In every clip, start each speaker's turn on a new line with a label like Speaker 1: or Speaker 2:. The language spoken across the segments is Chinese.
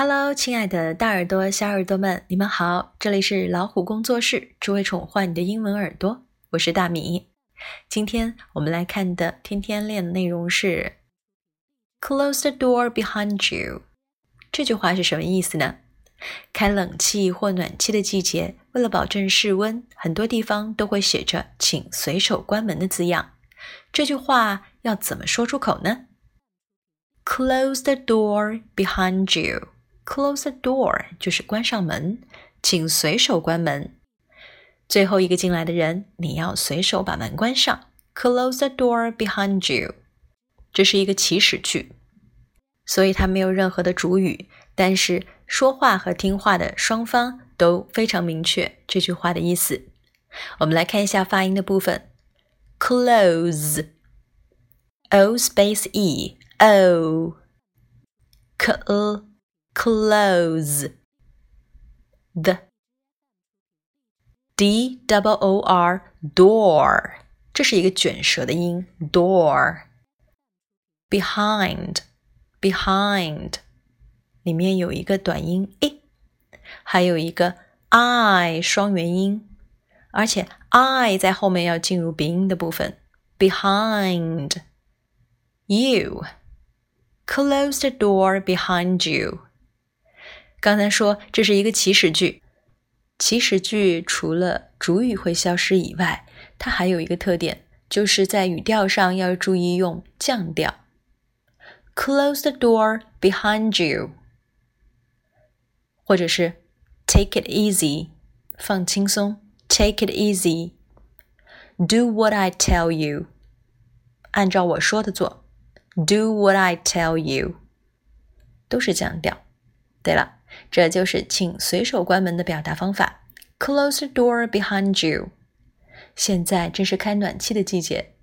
Speaker 1: Hello，亲爱的大耳朵、小耳朵们，你们好！这里是老虎工作室，只为宠坏你的英文耳朵。我是大米。今天我们来看的天天练的内容是 “Close the door behind you”。这句话是什么意思呢？开冷气或暖气的季节，为了保证室温，很多地方都会写着“请随手关门”的字样。这句话要怎么说出口呢？Close the door behind you。Close the door 就是关上门，请随手关门。最后一个进来的人，你要随手把门关上。Close the door behind you。这是一个祈使句，所以它没有任何的主语，但是说话和听话的双方都非常明确这句话的意思。我们来看一下发音的部分：close，o space e，o，k。close the d double o r door，这是一个卷舌的音，door behind behind 里面有一个短音 e，还有一个 i 双元音，而且 i 在后面要进入鼻音的部分，behind you close the door behind you。 刚才说这是一个祈使句，祈使句除了主语会消失以外，它还有一个特点，就是在语调上要注意用降调。Close the door behind you，或者是 Take it easy，放轻松。Take it easy，Do what I tell you，按照我说的做。Do what I tell you，都是降调。对了。这就是请随手关门的表达方法，Close the door behind you。现在正是开暖气的季节，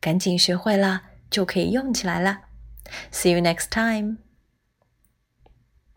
Speaker 1: 赶紧学会了，就可以用起来啦。See you next time.